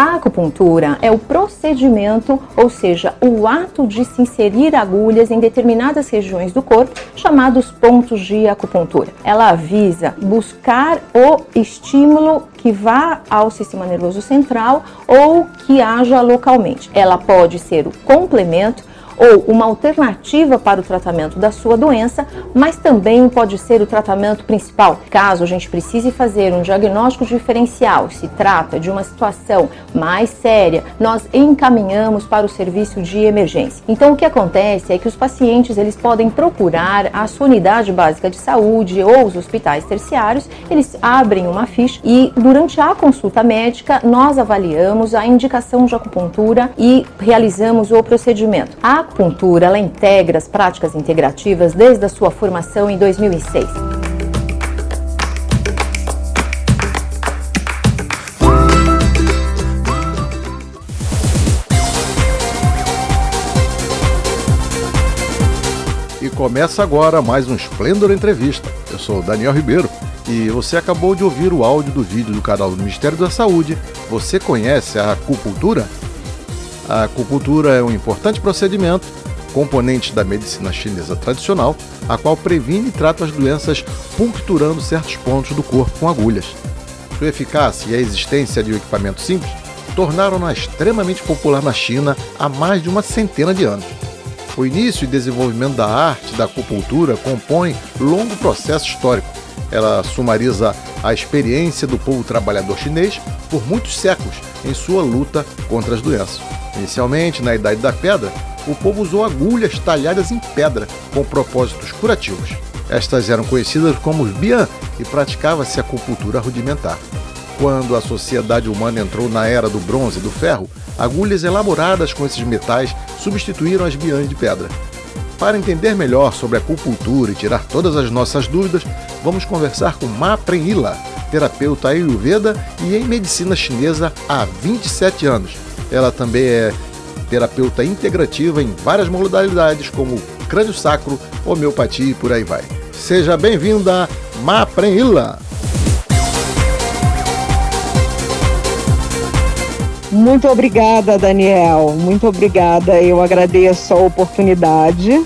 A acupuntura é o procedimento, ou seja, o ato de se inserir agulhas em determinadas regiões do corpo, chamados pontos de acupuntura. Ela visa buscar o estímulo que vá ao sistema nervoso central ou que haja localmente. Ela pode ser o complemento ou uma alternativa para o tratamento da sua doença, mas também pode ser o tratamento principal. Caso a gente precise fazer um diagnóstico diferencial, se trata de uma situação mais séria, nós encaminhamos para o serviço de emergência. Então o que acontece é que os pacientes eles podem procurar a sua unidade básica de saúde ou os hospitais terciários, eles abrem uma ficha e durante a consulta médica nós avaliamos a indicação de acupuntura e realizamos o procedimento. A acupuntura ela integra as práticas integrativas desde a sua formação em 2006. E começa agora mais um Esplendor Entrevista. Eu sou Daniel Ribeiro e você acabou de ouvir o áudio do vídeo do canal do Ministério da Saúde. Você conhece a acupuntura? A acupuntura é um importante procedimento, componente da medicina chinesa tradicional, a qual previne e trata as doenças puncturando certos pontos do corpo com agulhas. Sua eficácia e a existência de um equipamento simples tornaram-na extremamente popular na China há mais de uma centena de anos. O início e desenvolvimento da arte da acupuntura compõe longo processo histórico. Ela sumariza a experiência do povo trabalhador chinês por muitos séculos em sua luta contra as doenças. Inicialmente, na Idade da Pedra, o povo usou agulhas talhadas em pedra com propósitos curativos. Estas eram conhecidas como bian e praticava-se a acupuntura rudimentar. Quando a sociedade humana entrou na era do bronze e do ferro, agulhas elaboradas com esses metais substituíram as biãs de pedra. Para entender melhor sobre a acupuntura e tirar todas as nossas dúvidas, vamos conversar com Ma Prenila, terapeuta ayurveda e em medicina chinesa há 27 anos. Ela também é terapeuta integrativa em várias modalidades como crânio sacro, homeopatia e por aí vai. Seja bem-vinda, Ma Prenila! Muito obrigada, Daniel. Muito obrigada. Eu agradeço a oportunidade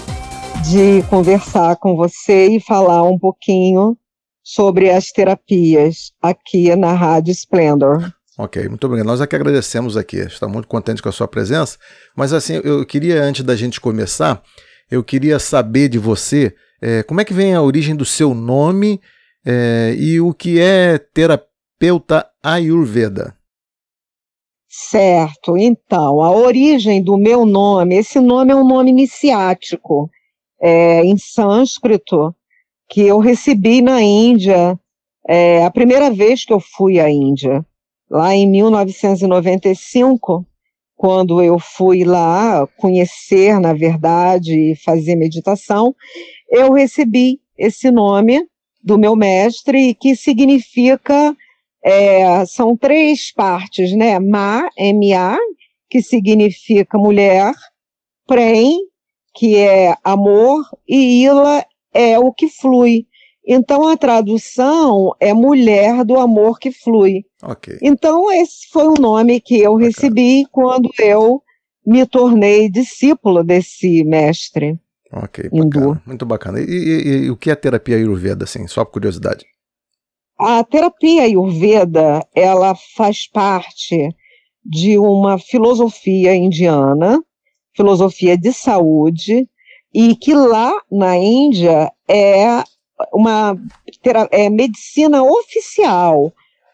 de conversar com você e falar um pouquinho sobre as terapias aqui na Rádio Splendor. Ok, muito obrigado. Nós é que agradecemos aqui. Estamos muito contentes com a sua presença. Mas assim, eu queria, antes da gente começar, eu queria saber de você é, como é que vem a origem do seu nome é, e o que é terapeuta Ayurveda. Certo, então, a origem do meu nome, esse nome é um nome iniciático, é, em sânscrito, que eu recebi na Índia, é, a primeira vez que eu fui à Índia, lá em 1995, quando eu fui lá conhecer, na verdade, e fazer meditação, eu recebi esse nome do meu mestre, que significa é, são três partes, né? Ma, M-A, que significa mulher, Prem, que é amor, e Ila é o que flui. Então a tradução é mulher do amor que flui. Ok. Então esse foi o nome que eu Bacana. recebi quando eu me tornei discípulo desse mestre. Ok, bacana. Muito bacana. E, e- e o que é terapia Ayurveda, assim, só por curiosidade? A terapia Ayurveda, ela faz parte de uma filosofia indiana, filosofia de saúde, e que lá na Índia é uma é medicina oficial,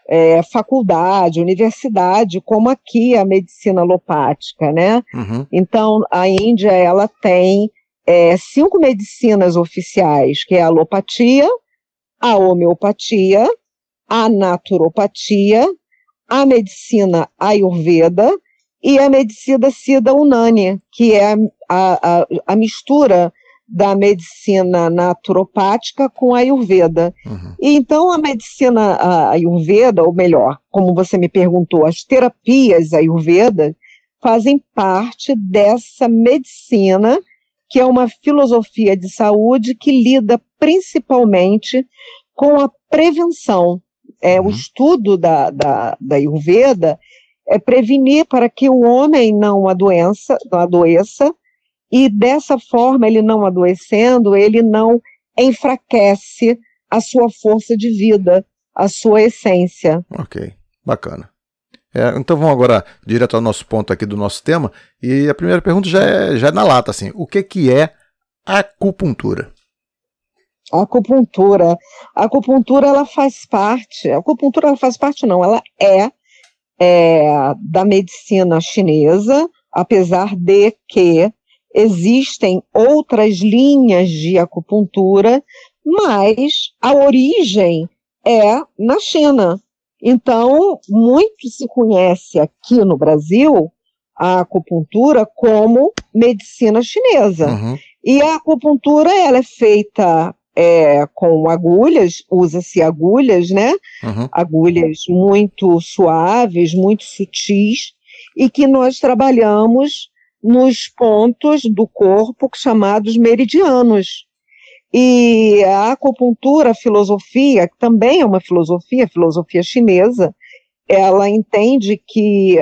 é faculdade, universidade, como aqui a medicina alopática, né? Uhum. Então, a Índia, ela tem é, cinco medicinas oficiais, que é a alopatia, a homeopatia, a naturopatia, a medicina Ayurveda e a medicina Siddha Unani, que é a, a, a mistura da medicina naturopática com a Ayurveda. Uhum. E então a medicina a Ayurveda, ou melhor, como você me perguntou, as terapias Ayurveda fazem parte dessa medicina que é uma filosofia de saúde que lida principalmente com a prevenção. É, uhum. O estudo da, da, da Ayurveda é prevenir para que o homem não adoeça, não adoeça e dessa forma, ele não adoecendo, ele não enfraquece a sua força de vida, a sua essência. Ok, bacana. É, então vamos agora direto ao nosso ponto aqui do nosso tema. E a primeira pergunta já é, já é na lata, assim. O que, que é acupuntura? A acupuntura. A acupuntura, ela faz parte, a acupuntura ela faz parte não, ela é, é da medicina chinesa, apesar de que existem outras linhas de acupuntura, mas a origem é na China. Então, muito se conhece aqui no Brasil a acupuntura como medicina chinesa. Uhum. E a acupuntura ela é feita é, com agulhas, usa-se agulhas, né? Uhum. Agulhas muito suaves, muito sutis, e que nós trabalhamos nos pontos do corpo chamados meridianos. E a acupuntura, a filosofia, que também é uma filosofia, filosofia chinesa, ela entende que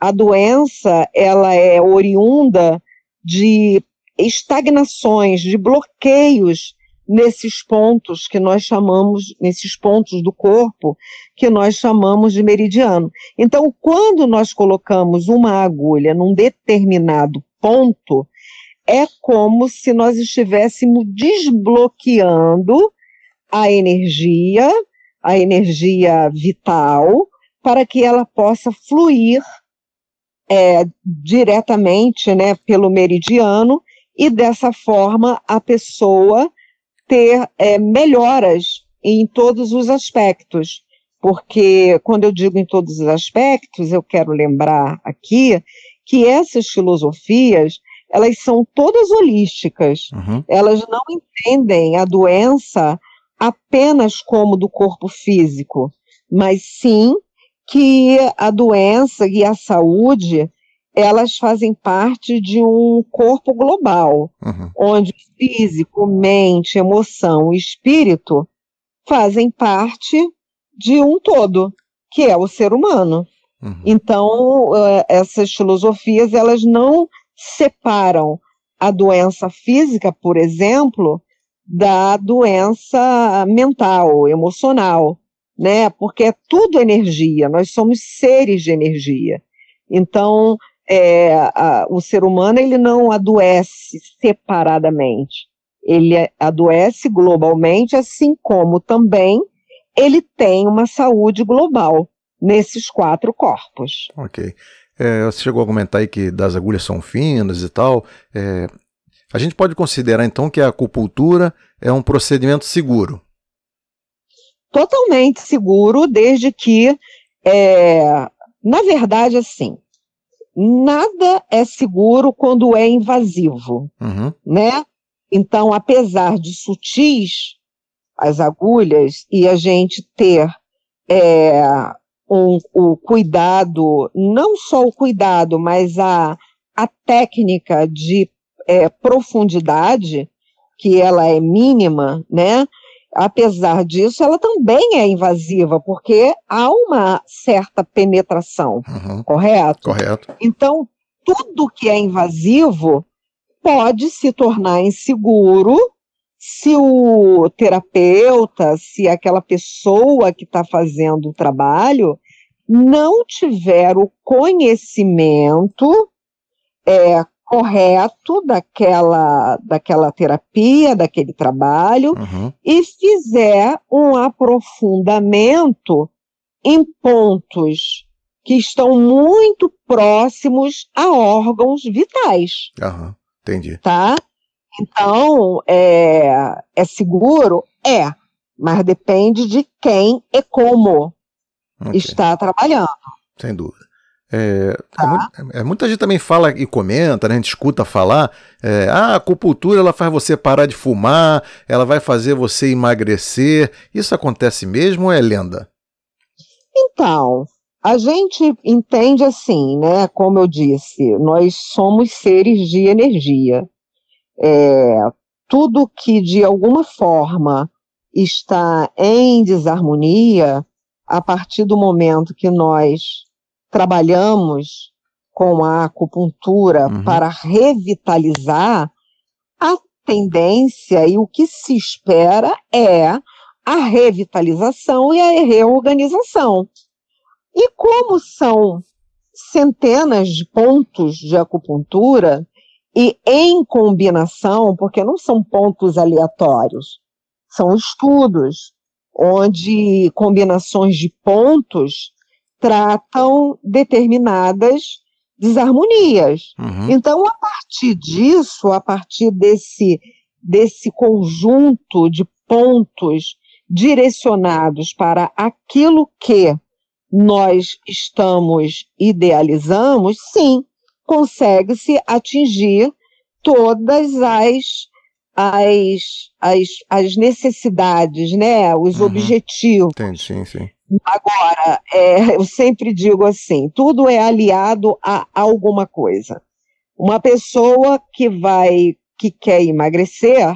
a doença ela é oriunda de estagnações, de bloqueios nesses pontos que nós chamamos, nesses pontos do corpo, que nós chamamos de meridiano. Então, quando nós colocamos uma agulha num determinado ponto, é como se nós estivéssemos desbloqueando a energia, a energia vital, para que ela possa fluir é, diretamente né, pelo meridiano e dessa forma a pessoa ter é, melhoras em todos os aspectos. Porque, quando eu digo em todos os aspectos, eu quero lembrar aqui que essas filosofias, elas são todas holísticas. Uhum. Elas não entendem a doença apenas como do corpo físico, mas sim que a doença e a saúde elas fazem parte de um corpo global, uhum. onde físico, mente, emoção e espírito fazem parte de um todo, que é o ser humano. Uhum. Então, uh, essas filosofias, elas não separam a doença física, por exemplo, da doença mental, emocional, né? Porque é tudo energia, nós somos seres de energia. Então, é, a, o ser humano ele não adoece separadamente, ele adoece globalmente, assim como também ele tem uma saúde global nesses quatro corpos. Ok. É, você chegou a comentar aí que das agulhas são finas e tal. É, a gente pode considerar então que a acupuntura é um procedimento seguro? Totalmente seguro, desde que, é, na verdade, assim, nada é seguro quando é invasivo, uhum. né? Então, apesar de sutis as agulhas e a gente ter é, um, o cuidado, não só o cuidado, mas a, a técnica de é, profundidade, que ela é mínima, né? Apesar disso, ela também é invasiva, porque há uma certa penetração, uhum. correto? Correto. Então, tudo que é invasivo pode se tornar inseguro se o terapeuta, se aquela pessoa que está fazendo o trabalho não tiver o conhecimento é, correto daquela, daquela terapia, daquele trabalho, uhum. e fizer um aprofundamento em pontos que estão muito próximos a órgãos vitais. Uhum. Entendi. Tá? Então, é, é seguro? É, mas depende de quem e como. okay. está trabalhando. Sem dúvida. É, tá. é, muito, é, muita gente também fala e comenta, né, a gente escuta falar, é, ah, a acupuntura ela faz você parar de fumar, ela vai fazer você emagrecer. Isso acontece mesmo ou é lenda? Então, a gente entende assim, né? Como eu disse, nós somos seres de energia. É, tudo que de alguma forma está em desarmonia, a partir do momento que nós trabalhamos com a acupuntura uhum. para revitalizar, a tendência e o que se espera é a revitalização e a reorganização. E como são centenas de pontos de acupuntura e em combinação, porque não são pontos aleatórios, são estudos onde combinações de pontos tratam determinadas desarmonias. Uhum. Então, a partir disso, a partir desse, desse conjunto de pontos direcionados para aquilo que nós estamos idealizamos, sim, consegue-se atingir todas as, as, as, as necessidades, né, os uhum. objetivos. Entendi, sim, sim. Agora, é, eu sempre digo assim: tudo é aliado a alguma coisa. Uma pessoa que vai, que quer emagrecer,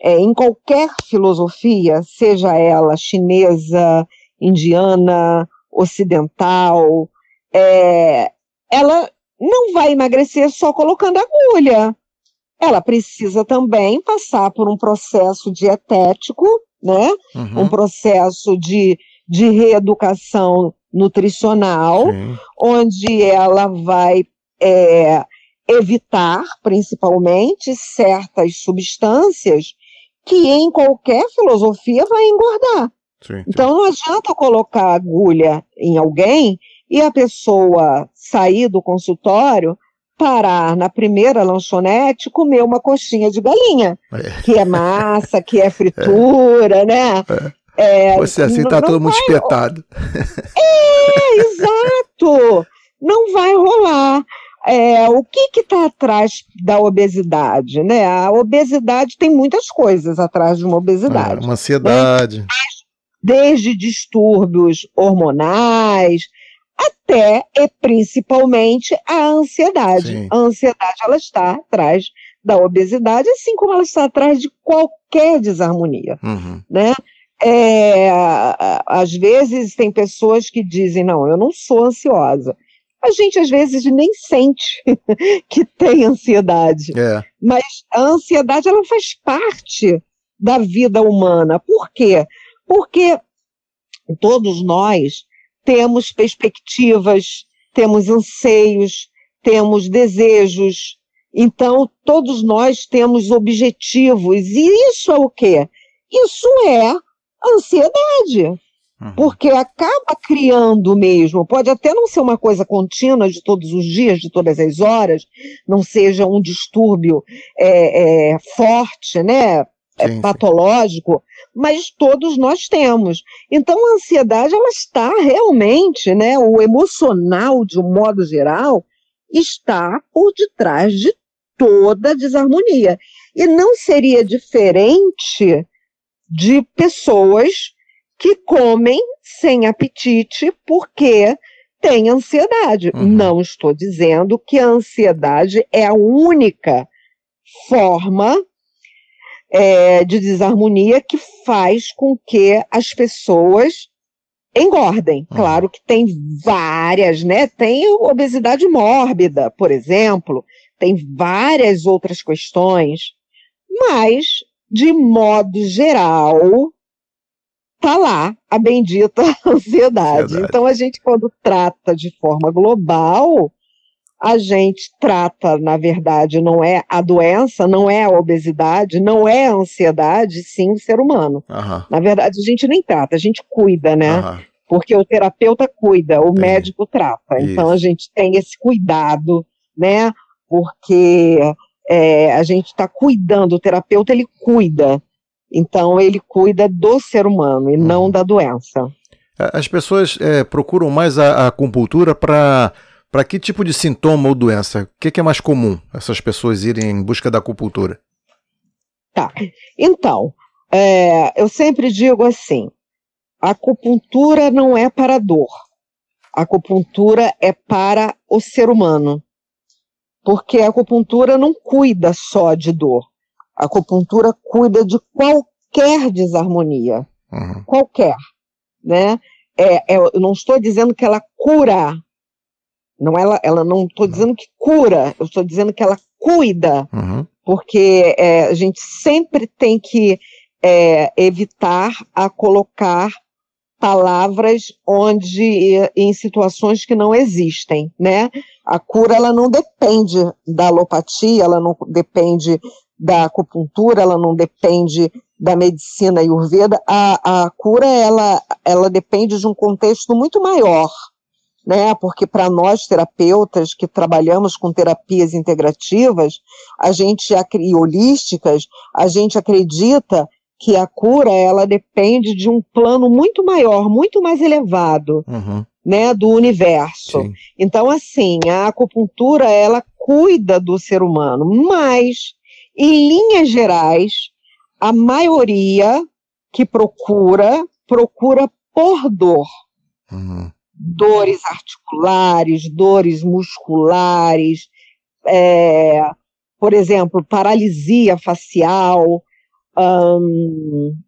é, em qualquer filosofia, seja ela chinesa, indiana, ocidental, é, ela não vai emagrecer só colocando agulha. Ela precisa também passar por um processo dietético, né? Uhum. Um processo de, de reeducação nutricional, Sim. onde ela vai é, evitar, principalmente, certas substâncias que em qualquer filosofia vai engordar. Sim, então não adianta colocar agulha em alguém e a pessoa sair do consultório, parar na primeira lanchonete e comer uma coxinha de galinha, é. que é massa, que é fritura, é. né? É. é Você assim tá todo mundo vai... espetado. É, exato! Não vai rolar. É, o que está atrás da obesidade? Né? A obesidade tem muitas coisas atrás de uma obesidade. É, uma ansiedade. Né? desde distúrbios hormonais até e principalmente a ansiedade. Sim. A ansiedade ela está atrás da obesidade, assim como ela está atrás de qualquer desarmonia, uhum. né? É, às vezes tem pessoas que dizem, não, eu não sou ansiosa. A gente às vezes nem sente que tem ansiedade. É. Mas a ansiedade ela faz parte da vida humana. Por quê? Porque todos nós temos perspectivas, temos anseios, temos desejos. Então, todos nós temos objetivos. E isso é o quê? Isso é ansiedade. Uhum. Porque acaba criando mesmo, pode até não ser uma coisa contínua de todos os dias, de todas as horas, não seja um distúrbio é, é, forte, né? é sim, patológico, mas todos nós temos. Então a ansiedade ela está realmente, né, o emocional de um modo geral está por detrás de toda a desarmonia. E não seria diferente de pessoas que comem sem apetite porque têm ansiedade. Uhum. Não estou dizendo que a ansiedade é a única forma é, de desarmonia que faz com que as pessoas engordem. Uhum. Claro que tem várias, né? Tem obesidade mórbida, por exemplo, tem várias outras questões, mas, de modo geral, tá lá a bendita ansiedade. Então, a gente, quando trata de forma global, a gente trata, na verdade, não é a doença, não é a obesidade, não é a ansiedade, sim o ser humano. Uhum. Na verdade, a gente nem trata, a gente cuida, né? Uhum. Porque o terapeuta cuida, o médico trata. Isso. Então a gente tem esse cuidado, né? Porque é, a gente está cuidando, o terapeuta ele cuida. Então ele cuida do ser humano e uhum. não da doença. As pessoas é, procuram mais a, a acupuntura para para que tipo de sintoma ou doença? O que, que, é mais comum essas pessoas irem em busca da acupuntura? Tá. Então, é, eu sempre digo assim: a acupuntura não é para dor. A acupuntura é para o ser humano. Porque a acupuntura não cuida só de dor. A acupuntura cuida de qualquer desarmonia. Uhum. Qualquer. Né? É, é, eu não estou dizendo que ela cura. Não, ela, ela não estou dizendo que cura, eu estou dizendo que ela cuida. Uhum. Porque é, a gente sempre tem que é, evitar a colocar palavras onde em situações que não existem, né? A cura ela não depende da alopatia, ela não depende da acupuntura, ela não depende da medicina ayurveda. A, a cura ela ela depende de um contexto muito maior, né? Porque para nós terapeutas que trabalhamos com terapias integrativas, a gente e holísticas, a gente acredita que a cura ela depende de um plano muito maior, muito mais elevado, uhum. Né, do universo. Sim. Então, assim, a acupuntura ela cuida do ser humano, mas em linhas gerais, a maioria que procura procura por dor. Uhum. Dores articulares, dores musculares, é, por exemplo, paralisia facial,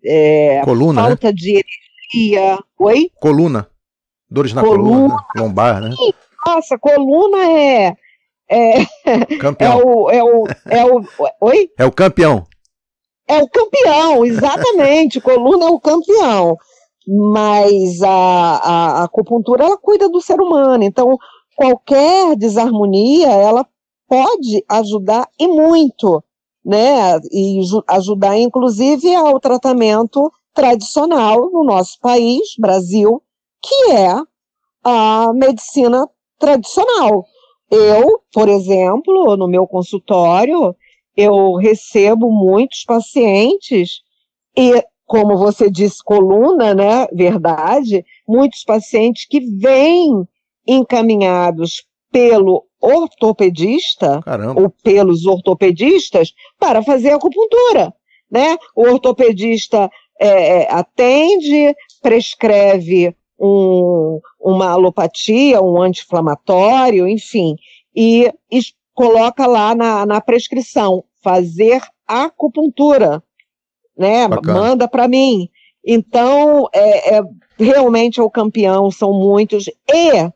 é, coluna, né? falta né? de energia. Oi? Coluna. Dores na coluna, coluna lombar, né? Nossa, coluna é. É, campeão. é, o, é, o, é o. Oi? É o campeão. É o campeão, exatamente. coluna é o campeão. Mas a, a, a acupuntura, ela cuida do ser humano. Então, qualquer desarmonia, ela pode ajudar e muito né, e ajudar inclusive ao tratamento tradicional no nosso país, Brasil, que é a medicina tradicional. Eu, por exemplo, no meu consultório, eu recebo muitos pacientes e, como você disse, coluna, né, verdade, muitos pacientes que vêm encaminhados pelo ortopedista Caramba. ou pelos ortopedistas para fazer acupuntura, né? O ortopedista é, é, atende, prescreve um, uma alopatia, um anti-inflamatório, enfim, e, e, coloca lá na, na prescrição fazer acupuntura, né? Bacana. Manda para mim. Então, é, é, realmente é o campeão, são muitos e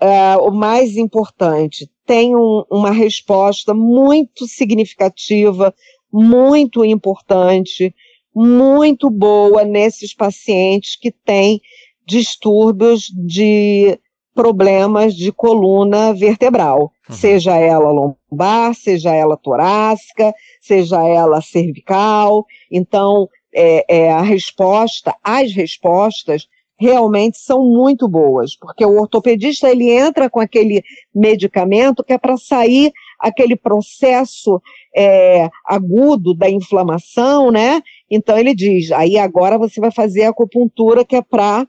é, o mais importante, tem um, uma resposta muito significativa, muito importante, muito boa nesses pacientes que têm distúrbios de problemas de coluna vertebral, uhum. seja ela lombar, seja ela torácica, seja ela cervical. Então, é, é, a resposta, as respostas realmente são muito boas, porque o ortopedista ele entra com aquele medicamento que é para sair aquele processo é, agudo da inflamação, né? Então ele diz, aí agora você vai fazer a acupuntura que é para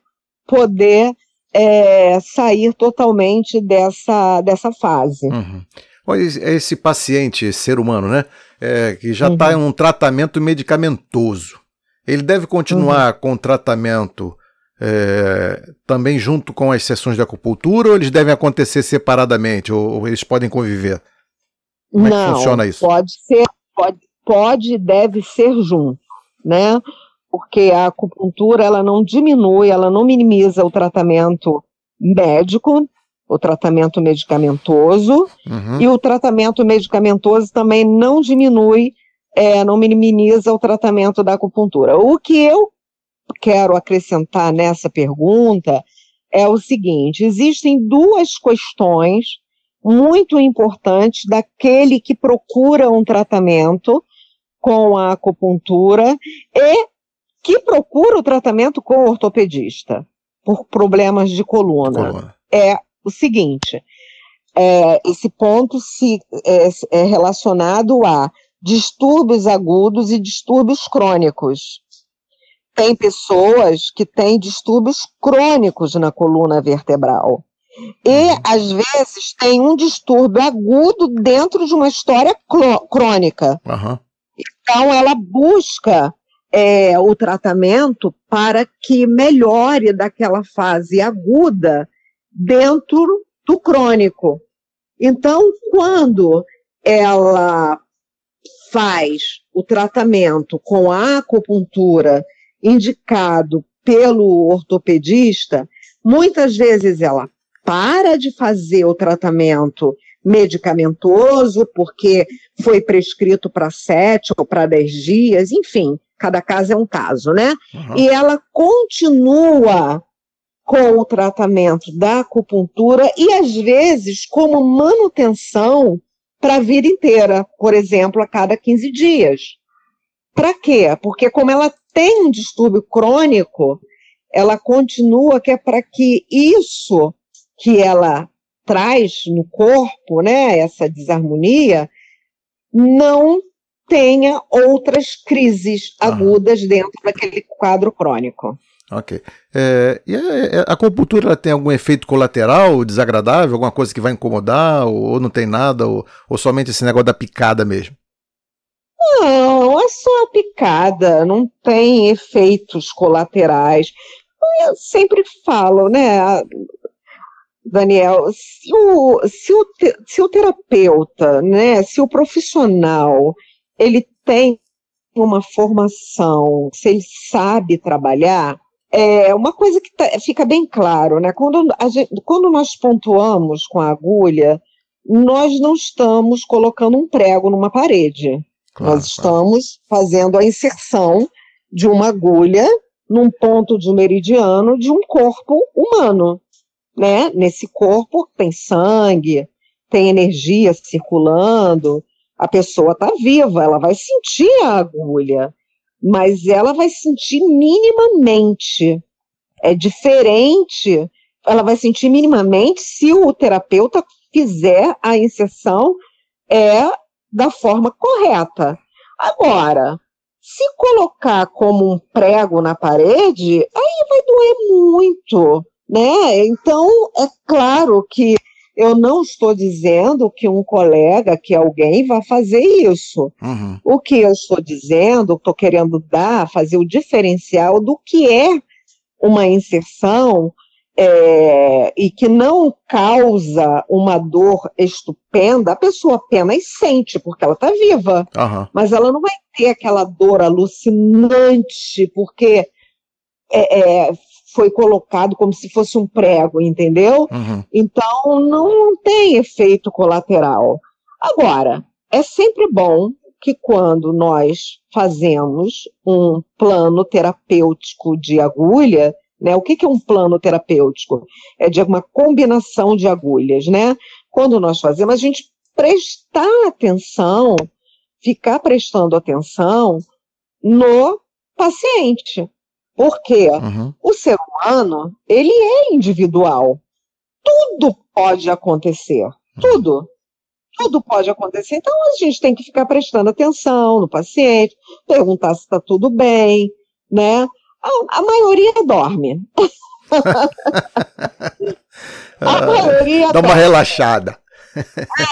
poder é, sair totalmente dessa, dessa fase. Uhum. Esse paciente, esse ser humano, né? É, que já está uhum. em um tratamento medicamentoso. Ele deve continuar uhum. com o tratamento é, também junto com as sessões de acupuntura ou eles devem acontecer separadamente ou, ou eles podem conviver? Como Não, é que funciona isso? Pode ser, pode, pode deve ser junto, né? Porque a acupuntura ela não diminui, ela não minimiza o tratamento médico, o tratamento medicamentoso, uhum. e o tratamento medicamentoso também não diminui, é, não minimiza o tratamento da acupuntura. O que eu quero acrescentar nessa pergunta é o seguinte: existem duas questões muito importantes daquele que procura um tratamento com a acupuntura e que procura o tratamento com o ortopedista por problemas de coluna. coluna. É o seguinte: é, esse ponto se, é, é relacionado a distúrbios agudos e distúrbios crônicos. tem pessoas que têm distúrbios crônicos na coluna vertebral. E, uhum. às vezes, tem um distúrbio agudo dentro de uma história crônica. Uhum. Então, ela busca é, o tratamento para que melhore daquela fase aguda dentro do crônico. Então, quando ela faz o tratamento com a acupuntura indicado pelo ortopedista, muitas vezes ela para de fazer o tratamento medicamentoso, porque foi prescrito para sete ou para dez dias, enfim, cada caso é um caso, né? Uhum. E ela continua com o tratamento da acupuntura e, às vezes, como manutenção para a vida inteira, por exemplo, a cada 15 dias. Para quê? Porque, como ela tem um distúrbio crônico, ela continua que é para que isso que ela traz no corpo, né, essa desarmonia, não tenha outras crises ah. agudas dentro daquele quadro crônico. Ok. É, e a, é, a acupuntura tem algum efeito colateral desagradável, alguma coisa que vai incomodar, ou, ou, não tem nada, ou, ou somente esse negócio da picada mesmo? Não, é só a picada, não tem efeitos colaterais. Eu sempre falo, né, Daniel, se o, se o, se o terapeuta, né, se o profissional, ele tem uma formação, se ele sabe trabalhar, é uma coisa que tá, fica bem claro, né? Quando, gente, quando nós pontuamos com a agulha, nós não estamos colocando um prego numa parede. Claro, nós estamos fazendo a inserção de uma agulha num ponto de meridiano de um corpo humano, né? Nesse corpo tem sangue, tem energia circulando, a pessoa está viva, ela vai sentir a agulha, mas ela vai sentir minimamente. É diferente, ela vai sentir minimamente se o terapeuta fizer a inserção é da forma correta. Agora, se colocar como um prego na parede, aí vai doer muito, né? Então, é claro que eu não estou dizendo que um colega, que alguém vai fazer isso. Uhum. O que eu estou dizendo, estou querendo dar, fazer o diferencial do que é uma inserção é, e que não causa uma dor estupenda, a pessoa apenas sente, porque ela está viva. Uhum. Mas ela não vai ter aquela dor alucinante, porque é, é, foi colocado como se fosse um prego, entendeu? Uhum. Então não tem efeito colateral. Agora, é sempre bom que quando nós fazemos um plano terapêutico de agulha, né? O que, que é um plano terapêutico? É de uma combinação de agulhas, né? Quando nós fazemos, a gente prestar atenção, ficar prestando atenção no paciente. Porque uhum. o ser humano, ele é individual. Tudo pode acontecer. Uhum. Tudo. Tudo pode acontecer. Então a gente tem que ficar prestando atenção no paciente, perguntar se está tudo bem, né? A, a maioria dorme. a maioria Dá uma dorme. relaxada.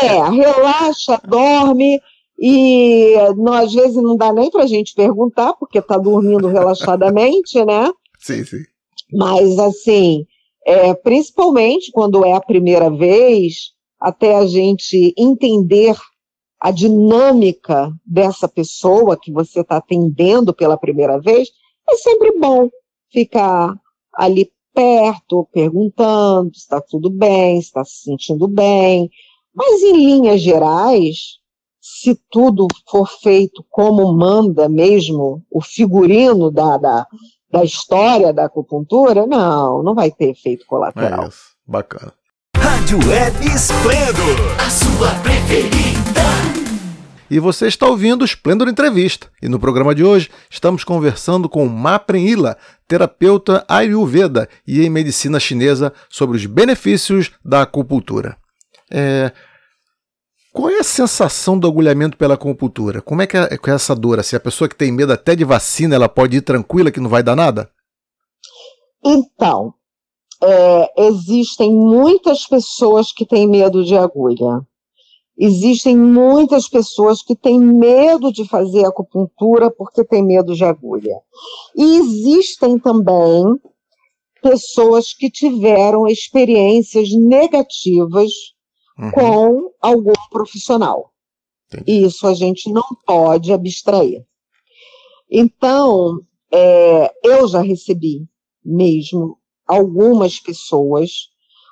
É, relaxa, dorme. E às vezes não dá nem para a gente perguntar, porque está dormindo relaxadamente, né? Sim, sim. Mas assim, é, principalmente quando é a primeira vez, até a gente entender a dinâmica dessa pessoa que você está atendendo pela primeira vez, é sempre bom ficar ali perto, perguntando se está tudo bem, se está se sentindo bem. Mas em linhas gerais, se tudo for feito como manda mesmo o figurino da, da, da história da acupuntura, não, não vai ter efeito colateral. É isso, bacana. Rádio Web Esplendor, a sua preferida. E você está ouvindo o Esplendor Entrevista. E no programa de hoje estamos conversando com Mapren Ila, terapeuta Ayurveda e em medicina chinesa, sobre os benefícios da acupuntura. É, Qual é a sensação do agulhamento pela acupuntura? Como é que é, é essa dor? Se assim, a pessoa que tem medo até de vacina, ela pode ir tranquila que não vai dar nada? Então, é, existem muitas pessoas que têm medo de agulha. Existem muitas pessoas que têm medo de fazer acupuntura porque têm medo de agulha. E existem também pessoas que tiveram experiências negativas uhum. com algum profissional. Entendi. Isso a gente não pode abstrair. Então, é, eu já recebi mesmo algumas pessoas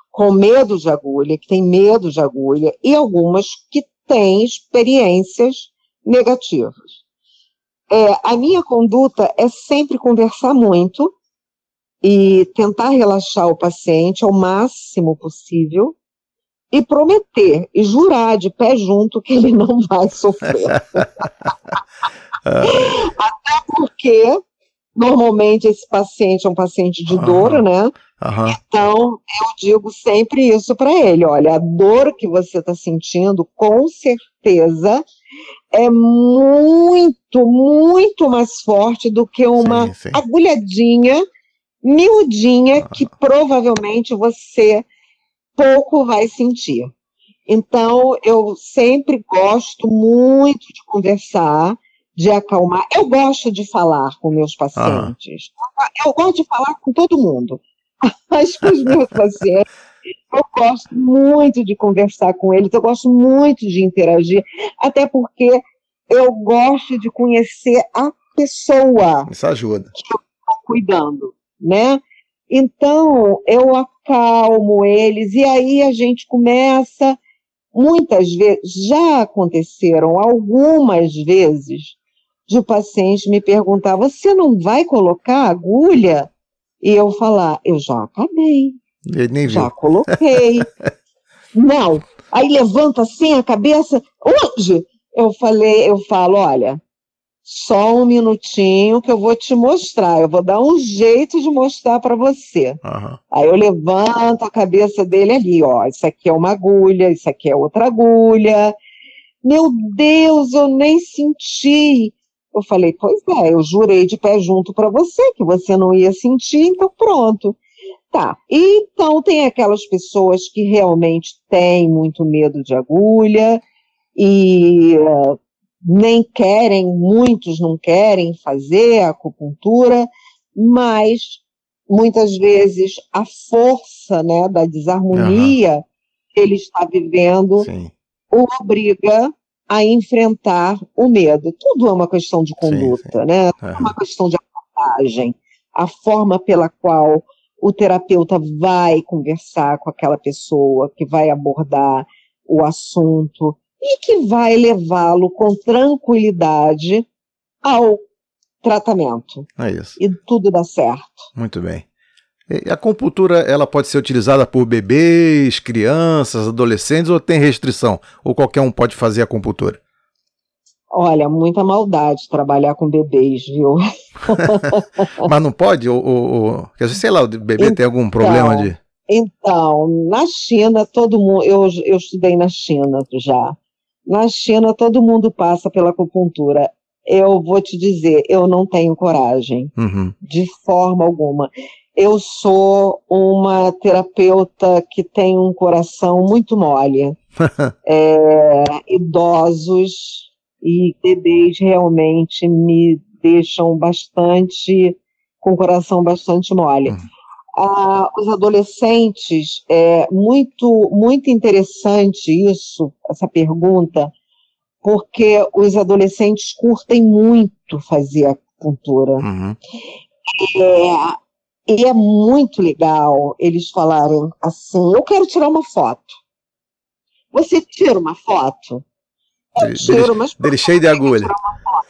com medo de agulha, que têm medo de agulha, e algumas que têm experiências negativas. É, a minha conduta é sempre conversar muito e tentar relaxar o paciente ao máximo possível e prometer e jurar de pé junto que ele não vai sofrer. Até porque normalmente esse paciente é um paciente de dor, uhum. né? Uhum. Então eu digo sempre isso para ele: olha, a dor que você está sentindo, com certeza, é muito, muito mais forte do que uma sim, sim. agulhadinha miudinha que provavelmente você pouco vai sentir. Então, eu sempre gosto muito de conversar, de acalmar. Eu gosto de falar com meus pacientes. Ah. Eu gosto de falar com todo mundo. Mas com os meus pacientes, eu gosto muito de conversar com eles, eu gosto muito de interagir, até porque eu gosto de conhecer a pessoa. Isso ajuda. Que eu estou cuidando, né? Então, eu acalmo eles e aí a gente começa. Muitas vezes, já aconteceram algumas vezes, de o paciente me perguntar: você não vai colocar agulha? E eu falar: eu já acabei. Nem já coloquei. não. Aí levanta assim a cabeça: onde? Eu falei, eu falo, olha, só um minutinho que eu vou te mostrar. Eu vou dar um jeito de mostrar para você. Uhum. Aí eu levanto a cabeça dele ali, ó. Isso aqui é uma agulha, isso aqui é outra agulha. Meu Deus, eu nem senti. Eu falei, pois é, eu jurei de pé junto para você que você não ia sentir, então pronto. Tá. Então tem aquelas pessoas que realmente têm muito medo de agulha e uh, nem querem, muitos não querem fazer a acupuntura, mas muitas vezes a força né, da desarmonia uhum. que ele está vivendo Sim. o obriga a enfrentar o medo. Tudo é uma questão de conduta, sim, sim. né? Tudo é uma questão de abordagem. A forma pela qual o terapeuta vai conversar com aquela pessoa, que vai abordar o assunto, e que vai levá-lo com tranquilidade ao tratamento. É isso. E tudo dá certo. Muito bem. E a acupuntura ela pode ser utilizada por bebês, crianças, adolescentes ou tem restrição? Ou qualquer um pode fazer a acupuntura? Olha, muita maldade trabalhar com bebês, viu? Mas não pode? Ou, sei lá, o bebê então, tem algum problema de. Então, na China, todo mundo. Eu, eu estudei na China já. Na China, todo mundo passa pela acupuntura. Eu vou te dizer, eu não tenho coragem, uhum. de forma alguma. Eu sou uma terapeuta que tem um coração muito mole. é, idosos e bebês realmente me deixam bastante, com o coração bastante mole. Uhum ah, os adolescentes, é muito, muito interessante isso, essa pergunta, porque os adolescentes curtem muito fazer acupuntura. Uhum. É, e é muito legal eles falarem assim: eu quero tirar uma foto. Você tira uma foto? Eu tiro, mas. Dele cheio de agulha.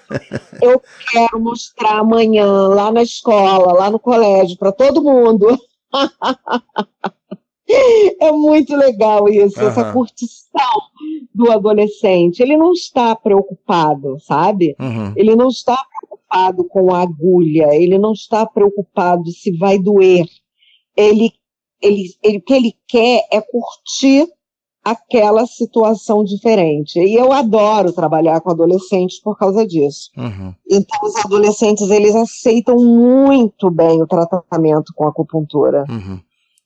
Eu quero mostrar amanhã lá na escola, lá no colégio, para todo mundo. é muito legal isso, uhum. essa curtição do adolescente. Ele não está preocupado, sabe? Uhum. Ele não está preocupado com a agulha, ele não está preocupado se vai doer. Ele, ele, ele, o que ele quer é curtir aquela situação diferente. E eu adoro trabalhar com adolescentes por causa disso. Uhum. Então, os adolescentes, eles aceitam muito bem o tratamento com acupuntura. Uhum.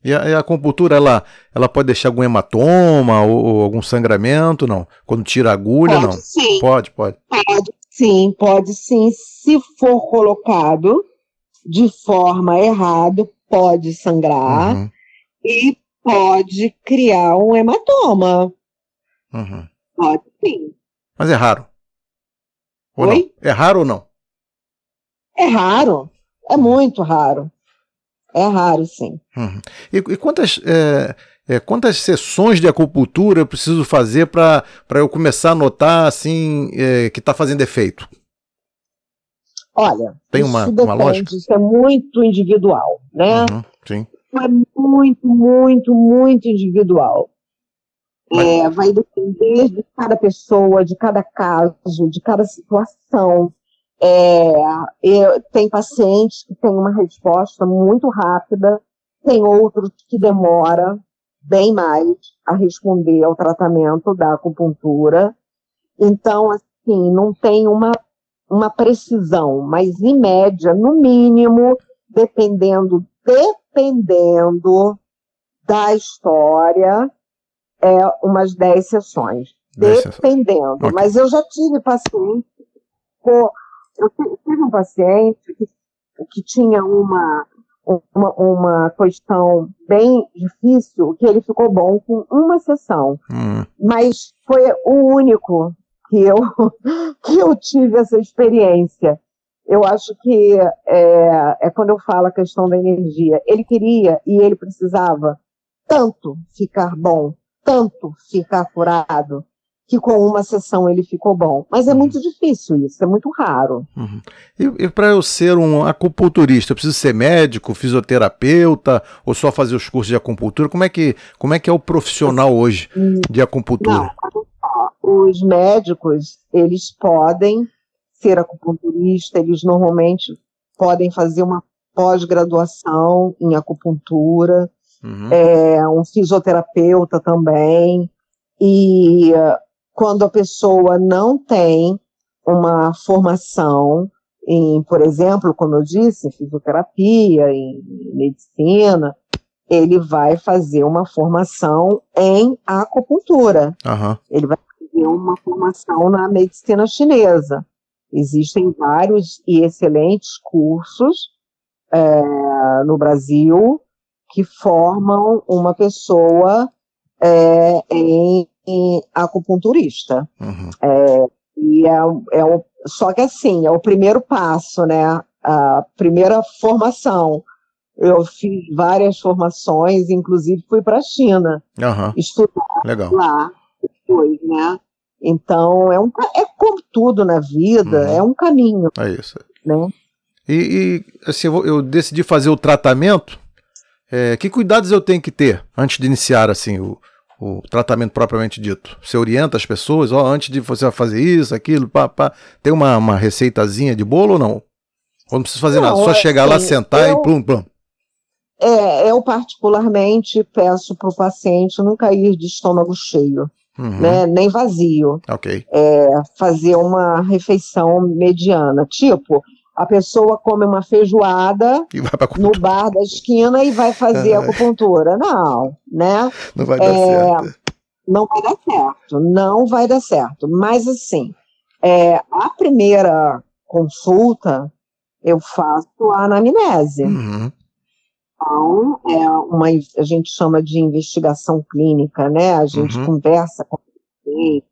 E a, e a, acupuntura, ela, ela pode deixar algum hematoma ou, ou, algum sangramento, não? Quando tira a agulha, pode, não? Sim. Pode, pode. Pode sim, pode sim. Se for colocado de forma errada, pode sangrar. Uhum. E pode criar um hematoma. Uhum. Pode sim. Mas é raro. Ou Oi? Não? É raro ou não? É raro. É muito raro. É raro, sim. Uhum. E, e, quantas, é, é, quantas sessões de acupuntura eu preciso fazer para eu começar a notar assim é, que está fazendo efeito? Olha, tem uma, uma lógica? Isso é muito individual, né? Uhum, sim é muito, muito, muito individual. É, vai depender de cada pessoa, de cada caso, de cada situação. É, eu, tem pacientes que têm uma resposta muito rápida, tem outros que demora bem mais a responder ao tratamento da acupuntura. Então, assim, não tem uma, uma precisão, mas em média, no mínimo, dependendo dependendo da história, é umas 10 sessões. dependendo. Mas eu já tive paciente. Eu tive um paciente que, que tinha uma, uma, uma questão bem difícil, que ele ficou bom com uma sessão. Hum. Mas foi o único que eu, que eu tive essa experiência eu acho que é, é, quando eu falo a questão da energia. Ele queria e ele precisava tanto ficar bom, tanto ficar curado, que com uma sessão ele ficou bom. Mas é uhum. muito difícil isso, é muito raro. Uhum. E, e para eu ser um acupunturista, eu preciso ser médico, fisioterapeuta, ou só fazer os cursos de acupuntura? Como é que, como é, que é o profissional hoje de acupuntura? Não, os médicos, eles podem ser acupunturista, eles normalmente podem fazer uma pós-graduação em acupuntura, uhum. é, um fisioterapeuta também, e quando a pessoa não tem uma formação em, por exemplo, como eu disse, em fisioterapia, em medicina, ele vai fazer uma formação em acupuntura. Uhum. Ele vai fazer uma formação na medicina chinesa. Existem vários e excelentes cursos é, no Brasil que formam uma pessoa é, em, em, acupunturista. Uhum. É, e é, é o, só que assim, é o primeiro passo, né? A primeira formação. Eu fiz várias formações, inclusive fui para a China uhum. estudar Legal. lá depois, né? Então, é, um, é como tudo na vida, uhum. é um caminho. É isso. Né? E, e assim, eu, eu, decidi fazer o tratamento. É, que cuidados eu tenho que ter antes de iniciar assim o, o tratamento propriamente dito? Você orienta as pessoas, ó, antes de você fazer isso, aquilo, pá, pá. Tem uma, uma receitazinha de bolo ou não? Ou não precisa fazer não, nada, só chegar assim, lá, sentar eu, e plum, plum. É, eu particularmente peço para o paciente não cair de estômago cheio uhum. né, nem vazio. Ok. É, fazer uma refeição mediana. Tipo, a pessoa come uma feijoada no bar da esquina e vai fazer acupuntura. Não, né? Não vai dar é, certo. Não vai dar certo, não vai dar certo. Mas assim, é, a primeira consulta eu faço a anamnese. Uhum. Então, é uma, a gente chama de investigação clínica, né? A gente uhum. conversa com ele,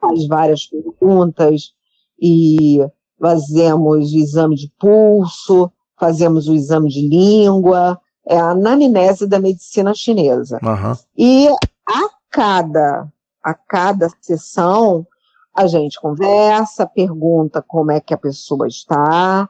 faz várias perguntas e fazemos o exame de pulso, fazemos o exame de língua, é a anamnese da medicina chinesa. Uhum. E a cada, a cada sessão, a gente conversa, pergunta como é que a pessoa está,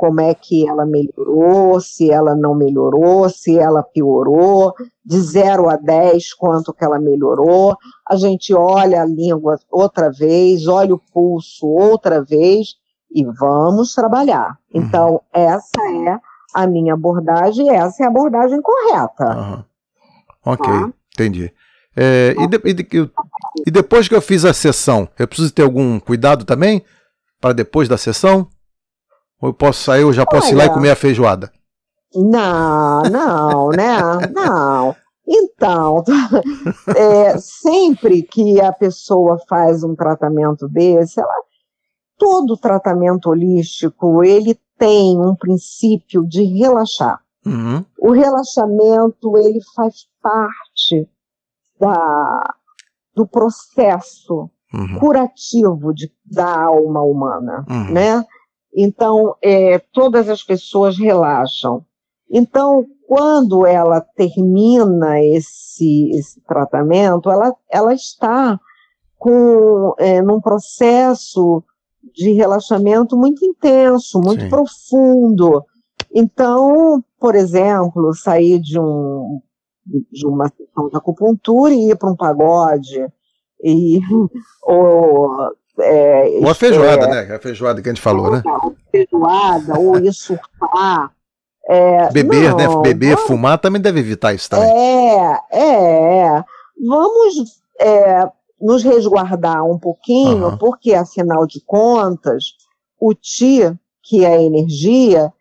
como é que ela melhorou, se ela não melhorou, se ela piorou, de 0 a 10, quanto que ela melhorou. A gente olha a língua outra vez, olha o pulso outra vez e vamos trabalhar. Uhum. Então, essa é a minha abordagem, essa é a abordagem correta. Uhum. Ok, tá? entendi. É, e, de, e, de, e, depois que eu fiz a sessão, eu preciso ter algum cuidado também? Para depois da sessão? Ou eu posso sair, eu já posso Olha, ir lá e comer a feijoada? Não, não, né? Não. Então, é, sempre que a pessoa faz um tratamento desse, ela, todo tratamento holístico, ele tem um princípio de relaxar. Uhum. O relaxamento, ele faz parte da, do processo uhum. curativo de, da alma humana, uhum. né? Então, é, todas as pessoas relaxam. Então, quando ela termina esse, esse tratamento, ela, ela está com, é, num processo de relaxamento muito intenso, muito Sim. profundo. Então, por exemplo, sair de, um, de uma sessão de acupuntura e ir para um pagode, e, ou é, ou a feijoada, é, né? A feijoada que a gente falou, né? Feijoada, ou ir surfar, é, beber, né? não, né? Beber, vamos, fumar também deve evitar isso também. É, é. Vamos é, nos resguardar um pouquinho, uhum. porque afinal de contas, o Ti, que é a energia,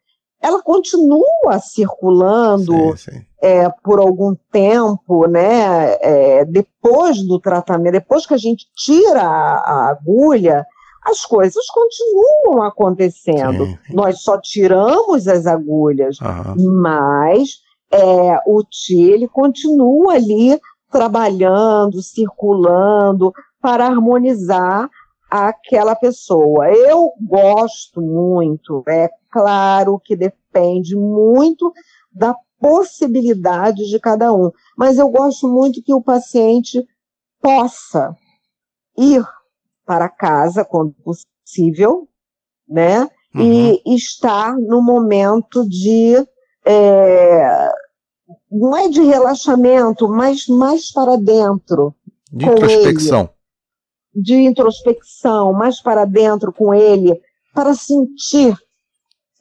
ela continua circulando sim, sim. É, por algum tempo, né? É, depois do tratamento, depois que a gente tira a, a agulha, as coisas continuam acontecendo. Sim. Nós só tiramos as agulhas, uhum. mas é, o Ti ele continua ali trabalhando, circulando para harmonizar aquela pessoa. Eu gosto muito, é claro que depende muito da possibilidade de cada um, mas eu gosto muito que o paciente possa ir para casa quando possível, né? Uhum. E estar no momento de é, não é de relaxamento, mas mais para dentro. De introspecção. Ele, de introspecção, mais para dentro com ele, para sentir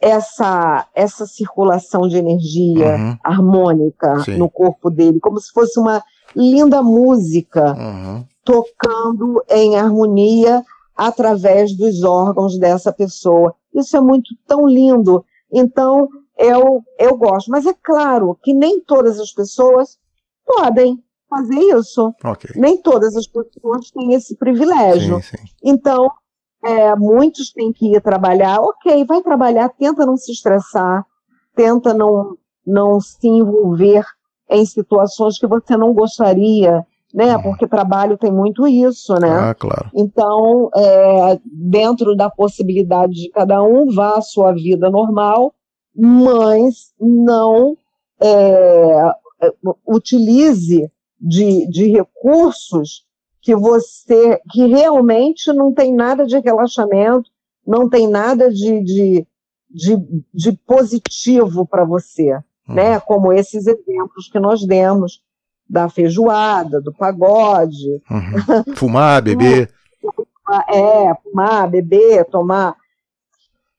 essa, essa circulação de energia uhum. harmônica Sim. no corpo dele, como se fosse uma linda música. Uhum tocando em harmonia através dos órgãos dessa pessoa. Isso é muito tão lindo. Então, eu, eu gosto. Mas é claro que nem todas as pessoas podem fazer isso. Okay. Nem todas as pessoas têm esse privilégio. Sim, sim. Então, é, muitos têm que ir trabalhar. Ok, vai trabalhar, tenta não se estressar, tenta não, não se envolver em situações que você não gostaria né? Uhum. Porque trabalho tem muito isso, né? Ah, claro. Então, é, dentro da possibilidade de cada um, vá à sua vida normal, mas não é, utilize de, de recursos que você, que realmente não tem nada de relaxamento, não tem nada de, de, de, de positivo para você, uhum. né? Como esses exemplos que nós demos da feijoada, do pagode. Uhum. Fumar, beber. é, fumar, beber, tomar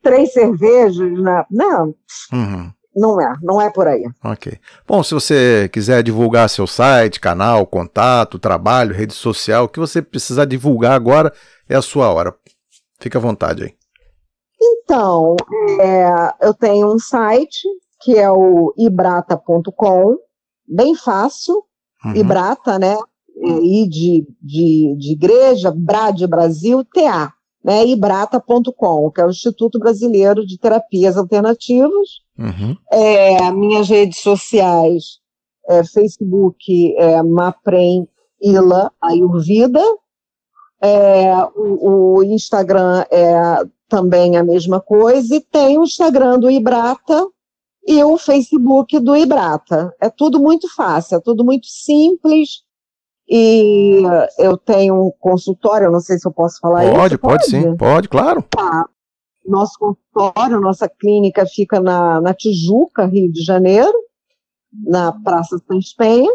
três cervejas. Na... Não, uhum. Não é, não é por aí. Ok. Bom, se você quiser divulgar seu site, canal, contato, trabalho, rede social, o que você precisar divulgar agora é a sua hora. Fique à vontade aí. Então, é, eu tenho um site que é o ibrata.com, bem fácil, uhum. Ibrata, né? E de, de, de igreja, Bra de Brasil, TA, né? Ibrata.com, que é o Instituto Brasileiro de Terapias Alternativas. Uhum. É, minhas redes sociais, é, Facebook, é, Maprem Ila Ayurvida. É, o, o, Instagram é também a mesma coisa, e tem o Instagram do Ibrata, e o Facebook do Ibrata. É tudo muito fácil, é tudo muito simples. E eu tenho um consultório, não sei se eu posso falar pode, isso. Pode, pode sim, pode, claro. Tá. Nosso consultório, nossa clínica fica na, na Tijuca, Rio de Janeiro, na Praça São Penha,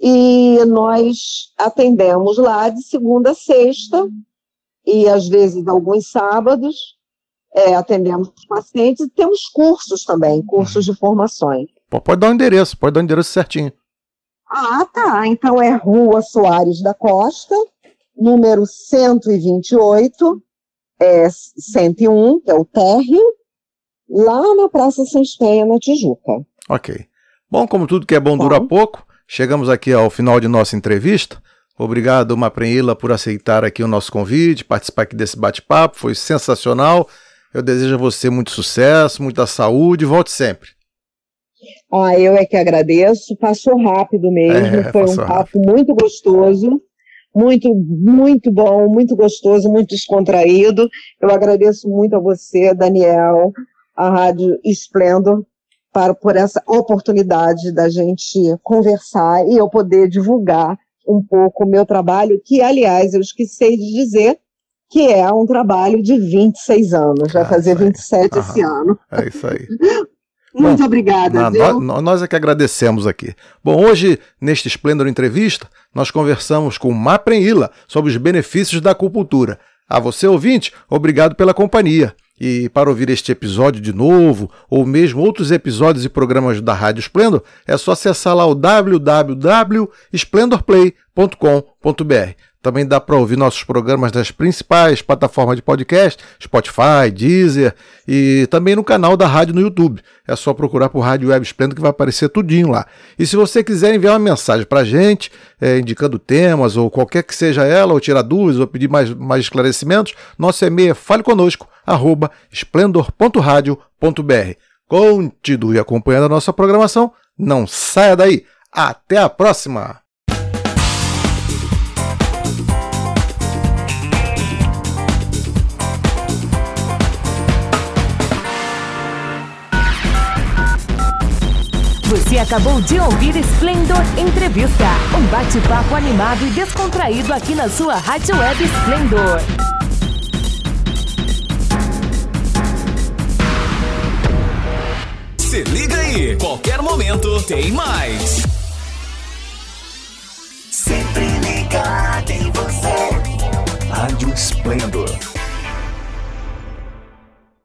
e nós atendemos lá de segunda a sexta, e às vezes alguns sábados, é, atendemos pacientes e temos cursos também, cursos de formações. Pode dar o um endereço, pode dar o um endereço certinho. Ah, tá. Então é Rua Soares da Costa, número 128, é 101, que é o térreo, lá na Praça Sans Penha, na Tijuca. Ok. Bom, como tudo que é bom, bom. dura pouco, chegamos aqui ao final de nossa entrevista. Obrigado, Maprenila, por aceitar aqui o nosso convite, participar aqui desse bate-papo, foi sensacional. Eu desejo a você muito sucesso, muita saúde, volte sempre. Ah, eu é que agradeço. Passou rápido mesmo, é, foi um papo rápido. muito gostoso, muito, muito bom, muito gostoso, muito descontraído. Eu agradeço muito a você, Daniel, a Rádio Esplendor, para, por essa oportunidade da gente conversar e eu poder divulgar um pouco o meu trabalho, que, aliás, eu esqueci de dizer que é um trabalho de 26 anos, vai ah, fazer 27 Aham. esse ano. É isso aí. Muito Bom, obrigada. Na, nós, nós é que agradecemos aqui. Bom, hoje, neste Esplendor Entrevista, nós conversamos com Mapren Ila sobre os benefícios da acupuntura. A você, ouvinte, obrigado pela companhia. E para ouvir este episódio de novo, ou mesmo outros episódios e programas da Rádio Esplendor, é só acessar lá o www.splendorplay.com.br. Também dá para ouvir nossos programas nas principais plataformas de podcast, Spotify, Deezer e também no canal da rádio no YouTube. É só procurar por Rádio Web Esplendor que vai aparecer tudinho lá. E se você quiser enviar uma mensagem para a gente, é, indicando temas ou qualquer que seja ela, ou tirar dúvidas ou pedir mais, mais esclarecimentos, nosso e-mail é fale conosco, arroba esplendor.radio.br. Continue acompanhando a nossa programação, não saia daí. Até a próxima! Você acabou de ouvir Splendor Entrevista, um bate-papo animado e descontraído aqui na sua rádio web Splendor. Se liga aí, qualquer momento tem mais. Sempre ligado em você. Rádio Splendor